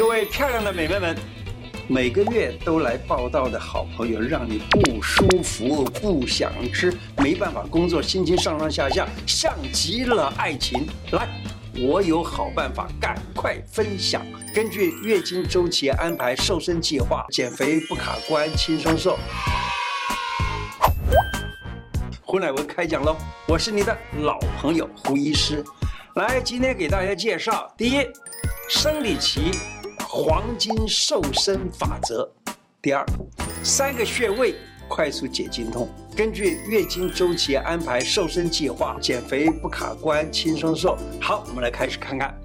各位漂亮的美眉们，每个月都来报道的好朋友，让你不舒服、不想吃、没办法工作、心情上上下下，像极了爱情。来，我有好办法，赶快分享。根据月经周期安排瘦身计划，减肥不卡关，轻松瘦。胡乃文开讲喽！我是你的老朋友胡医师，来，今天给大家介绍第一，生理期。黄金瘦身法则，第二，三个穴位快速解经痛。根据月经周期安排瘦身计划，减肥不卡关，轻松瘦。好，我们来开始看看。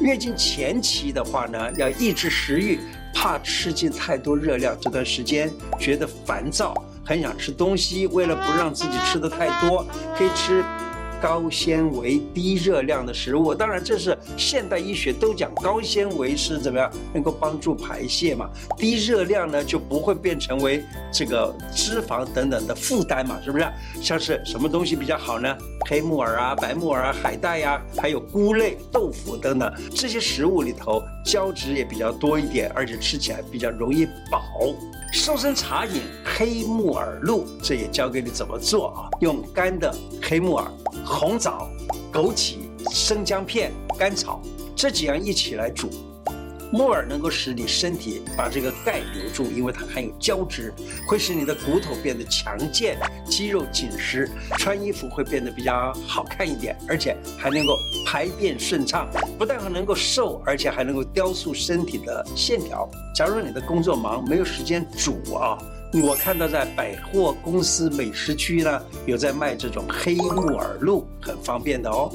月经前期的话呢，要抑制食欲，怕吃进太多热量，这段时间觉得烦躁，很想吃东西。为了不让自己吃得太多，可以吃。高纤维、低热量的食物，当然这是现代医学都讲高纤维是怎么样能够帮助排泄嘛，低热量呢就不会变成为这个脂肪等等的负担嘛，是不是？像是什么东西比较好呢？黑木耳啊、白木耳啊、海带呀、还有菇类、豆腐等等这些食物里头胶质也比较多一点，而且吃起来比较容易饱。瘦身茶饮黑木耳露，这也教给你怎么做啊？用干的黑木耳。红枣、枸杞、生姜片、甘草这几样一起来煮。木耳能够使你身体把这个钙留住，因为它含有胶质，会使你的骨头变得强健，肌肉紧实，穿衣服会变得比较好看一点，而且还能够排便顺畅。不但能够瘦，而且还能够雕塑身体的线条。假如你的工作忙，没有时间煮啊。我看到在百货公司美食区呢，有在卖这种黑木耳露，很方便的哦。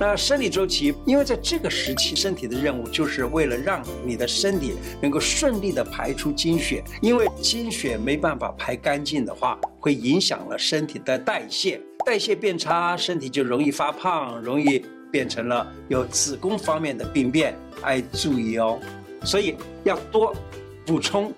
那生理周期，因为在这个时期，身体的任务就是为了让你的身体能够顺利的排出经血，因为经血没办法排干净的话，会影响了身体的代谢，代谢变差，身体就容易发胖，容易变成了有子宫方面的病变，哎，注意哦。所以要多补充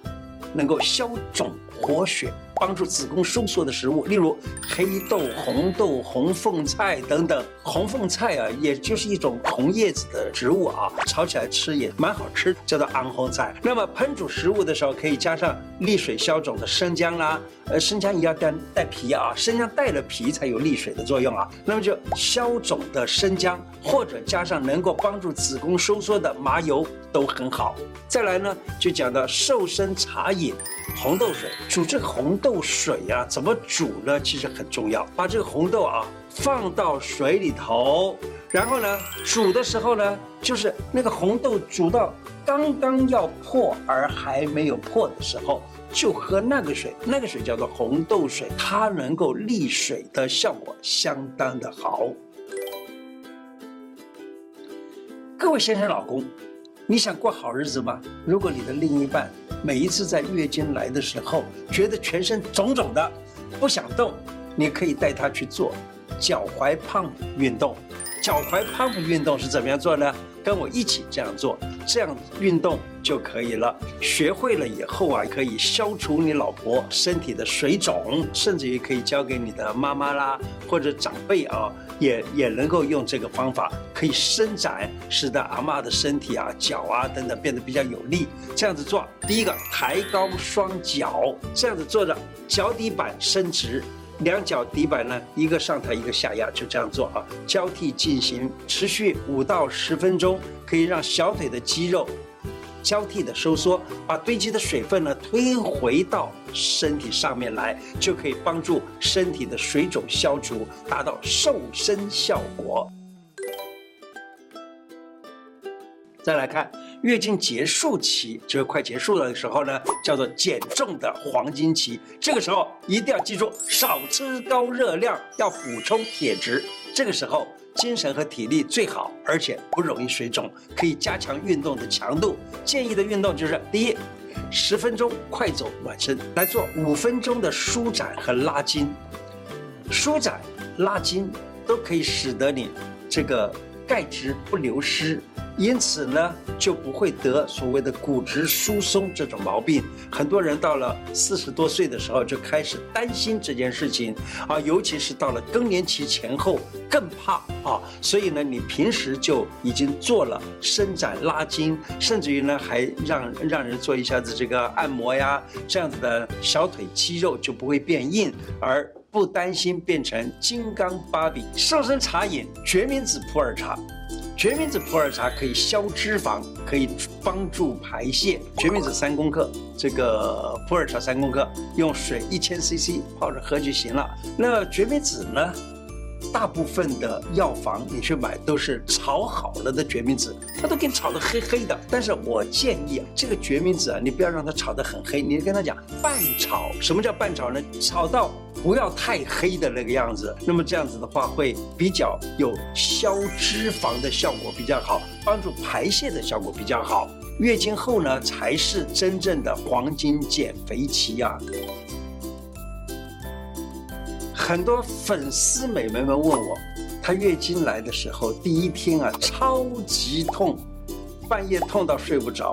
能够消肿活血、帮助子宫收缩的食物，例如黑豆、红豆、红凤菜等等。红凤菜啊，也就是一种红叶子的植物啊，炒起来吃也蛮好吃，叫做红凤菜。那么烹煮食物的时候，可以加上利水消肿的生姜啦。呃，生姜也要带带皮啊，生姜带了皮才有利水的作用啊。那么就消肿的生姜，或者加上能够帮助子宫收缩的麻油都很好。再来呢，就讲到瘦身茶饮，红豆水。煮这个红豆水呀、怎么煮呢？其实很重要。把这个红豆啊放到水里头，然后呢煮的时候呢，就是那个红豆煮到刚刚要破而还没有破的时候。就喝那个水，那个水叫做红豆水，它能够利水的效果相当的好。各位先生、老公，你想过好日子吗？如果你的另一半每一次在月经来的时候，觉得全身肿肿的，不想动，你可以带她去做脚踝胖运动。脚踝 pump 运动是怎么样做呢？跟我一起这样做，这样运动就可以了。学会了以后啊，可以消除你老婆身体的水肿，甚至于可以交给你的妈妈啦，或者长辈啊，也也能够用这个方法，可以伸展，使得阿嬷的身体啊、脚啊等等变得比较有力。这样子做，第一个抬高双脚，这样子做着，脚底板伸直。两脚底板呢，一个上抬，一个下压，就这样做啊，交替进行，持续五到十分钟，可以让小腿的肌肉交替的收缩，把堆积的水分呢推回到身体上面来，就可以帮助身体的水肿消除，达到瘦身效果。再来看月经结束期，就是快结束的时候呢，叫做减重的黄金期。这个时候一定要记住，少吃高热量，要补充铁质。这个时候精神和体力最好，而且不容易水肿，可以加强运动的强度。建议的运动就是：第一，十分钟快走暖身，来做五分钟的舒展和拉筋。舒展、拉筋都可以使得你这个钙质不流失。因此呢，就不会得所谓的骨质疏松这种毛病。很多人到了四十多岁的时候就开始担心这件事情啊，尤其是到了更年期前后更怕啊。所以呢，你平时就已经做了伸展拉筋，甚至于呢，还让让人做一下子这个按摩呀，这样子的小腿肌肉就不会变硬，而不担心变成金刚芭比。瘦身茶饮决明子普洱茶。决明子普洱茶可以消脂肪，可以帮助排泄。决明子三公克，这个普洱茶三公克，用水一千 CC 泡着喝就行了。那决明子呢？大部分的药房你去买都是炒好了的决明子，它都给你炒得黑黑的。但是我建议啊，这个决明子啊，你不要让它炒得很黑，你跟他讲半炒。什么叫半炒呢？炒到。不要太黑的那个样子，那么这样子的话会比较有消脂肪的效果比较好，帮助排泄的效果比较好。月经后呢，才是真正的黄金减肥期呀。很多粉丝美眉们问我，她月经来的时候第一天啊，超级痛，半夜痛到睡不着，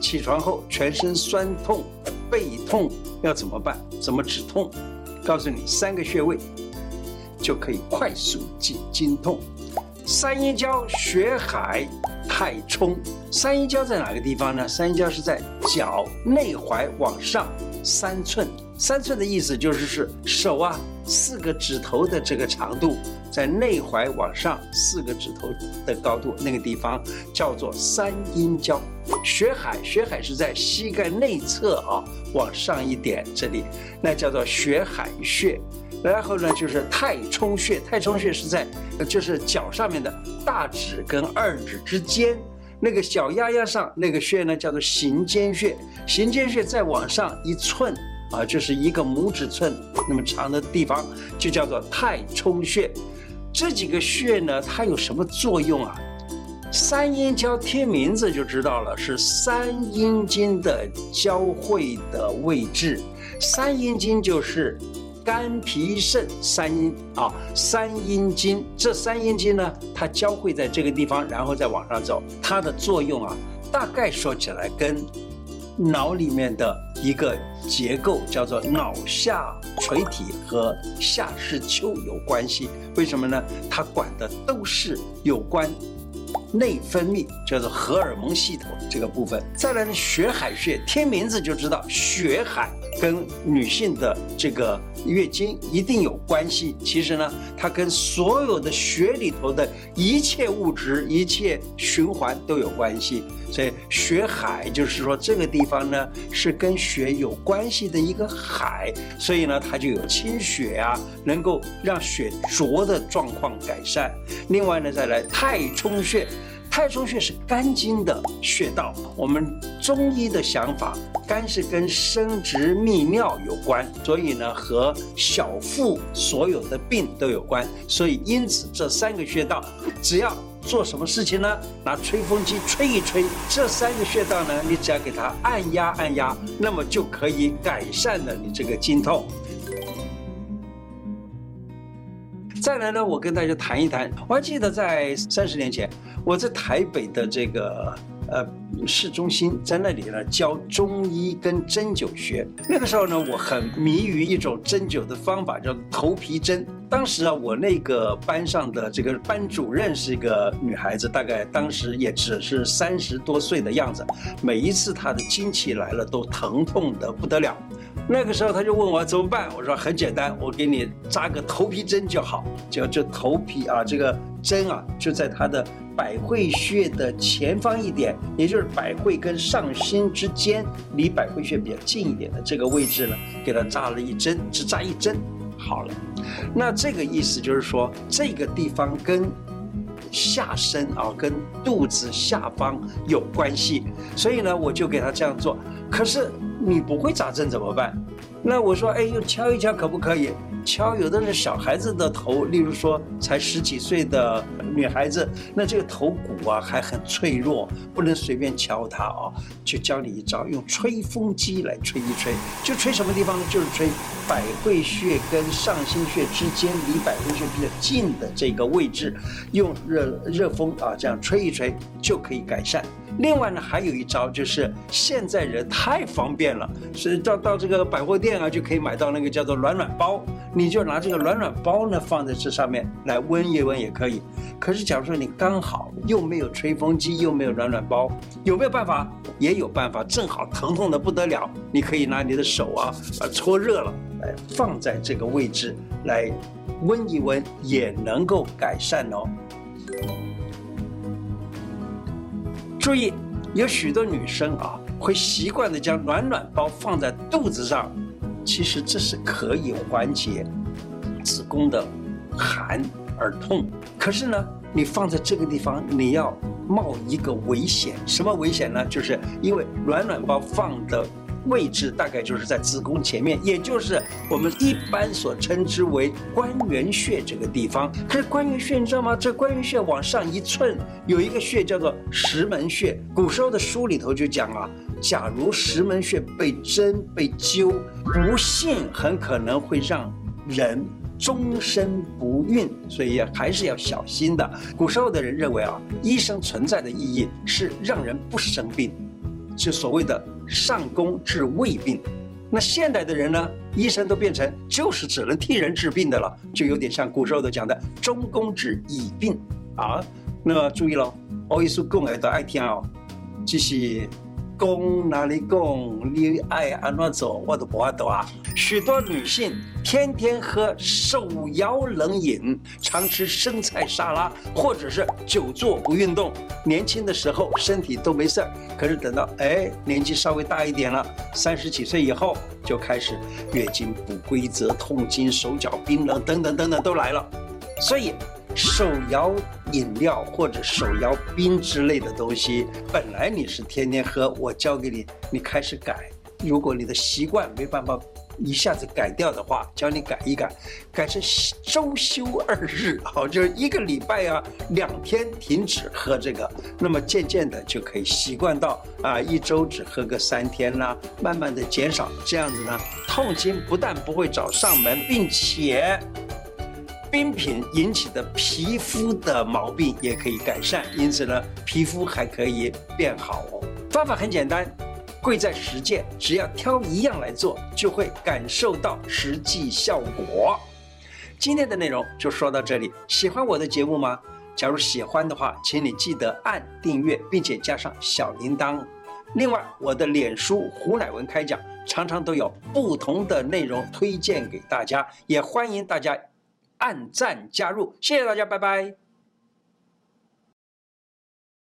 起床后全身酸痛、背痛，要怎么办？怎么止痛？告诉你三个穴位，就可以快速解经痛。三阴交、血海、太冲。三阴交在哪个地方呢？三阴交是在脚内踝往上三寸，三寸的意思就是是手啊四个指头的这个长度，在内踝往上四个指头的高度，那个地方叫做三阴交。血海，血海是在膝盖内侧啊，往上一点这里，那叫做血海穴。然后呢，就是太冲穴，太冲穴是在就是脚上面的大指跟二指之间那个小丫丫上那个穴呢，叫做行间穴。行间穴再往上一寸啊，就是一个拇指寸那么长的地方，就叫做太冲穴。这几个穴呢，它有什么作用啊？三阴交听名字就知道了，是三阴经的交汇的位置。三阴经就是肝脾肾三阴啊，三阴经。这三阴经呢，它交汇在这个地方，然后再往上走。它的作用啊，大概说起来跟脑里面的一个结构叫做脑下垂体和下视丘有关系。为什么呢？它管的都是有关。内分泌叫做荷尔蒙系统这个部分，再来呢，血海穴，听名字就知道，血海跟女性的这个月经一定有关系。其实呢，它跟所有的血里头的一切物质、一切循环都有关系。所以血海就是说这个地方呢是跟血有关系的一个海，所以呢它就有清血啊，能够让血浊的状况改善。另外呢，再来太冲穴。太冲穴是肝经的穴道，我们中医的想法，肝是跟生殖泌尿有关，所以呢和小腹所有的病都有关，所以因此这三个穴道，只要做什么事情呢？拿吹风机吹一吹，这三个穴道呢，你只要给它按压按压，那么就可以改善了你这个经痛。再来呢，我跟大家谈一谈。我还记得在三十年前，我在台北的这个呃市中心，在那里呢教中医跟针灸学。那个时候呢，我很迷于一种针灸的方法，叫头皮针。当时啊，我那个班上的这个班主任是一个女孩子，大概当时也只是三十多岁的样子。每一次她的经期来了，都疼痛得不得了。那个时候他就问我怎么办，我说很简单，我给你扎个头皮针就好，就就头皮啊，这个针啊就在他的百会穴的前方一点，也就是百会跟上心之间，离百会穴比较近一点的这个位置呢，给他扎了一针，只扎一针，好了。那这个意思就是说，这个地方跟下身啊，跟肚子下方有关系，所以呢，我就给他这样做，可是。你不会扎针怎么办？那我说，哎，用敲一敲可不可以？敲有的是小孩子的头，例如说才十几岁的女孩子，那这个头骨啊还很脆弱，不能随便敲它啊。就教你一招，用吹风机来吹一吹，就吹什么地方呢？就是吹百会穴跟上心穴之间，离百会穴比较近的这个位置，用热热风啊这样吹一吹就可以改善。另外呢，还有一招就是现在人太方便了，是到到这个百货店啊，就可以买到那个叫做暖暖包，你就拿这个暖暖包呢放在这上面来温一温也可以。可是假如说你刚好又没有吹风机，又没有暖暖包，有没有办法？也有办法，正好疼痛得不得了，你可以拿你的手啊，把搓热了，来放在这个位置来温一温，也能够改善哦。注意，有许多女生啊，会习惯的将暖暖包放在肚子上，其实这是可以缓解子宫的寒而痛。可是呢，你放在这个地方，你要冒一个危险，什么危险呢？就是因为暖暖包放的。位置大概就是在子宫前面，也就是我们一般所称之为关元穴这个地方。可是关元穴你知道吗？这关元穴往上一寸有一个穴叫做石门穴。古时候的书里头就讲啊，假如石门穴被针被灸，不幸很可能会让人终身不孕，所以还是要小心的。古时候的人认为啊，医生存在的意义是让人不生病。就所谓的上工治未病，那现代的人呢，医生都变成就是只能替人治病的了，就有点像古时候的讲的中工治已病啊。那么注意喽，我一说讲的爱听哦，就是。公哪里公？你爱安怎走，我都不爱走啊。许多女性天天喝手摇冷饮，常吃生菜沙拉，或者是久坐不运动。年轻的时候身体都没事儿，可是等到哎年纪稍微大一点了，三十几岁以后就开始月经不规则、痛经、手脚冰冷等等等等都来了。所以。手摇饮料或者手摇冰之类的东西，本来你是天天喝，我教给你，你开始改。如果你的习惯没办法一下子改掉的话，教你改一改，改成周休二日，好，就是一个礼拜啊，两天停止喝这个，那么渐渐的就可以习惯到啊，一周只喝个三天啦，慢慢的减少，这样子呢，痛经不但不会找上门，并且。冰品引起的皮肤的毛病也可以改善，因此呢，皮肤还可以变好哦。方法很简单，贵在实践，只要挑一样来做，就会感受到实际效果。今天的内容就说到这里，喜欢我的节目吗？假如喜欢的话，请你记得按订阅，并且加上小铃铛。另外，我的脸书胡乃文开讲常常都有不同的内容推荐给大家，也欢迎大家。按赞加入，谢谢大家，拜拜。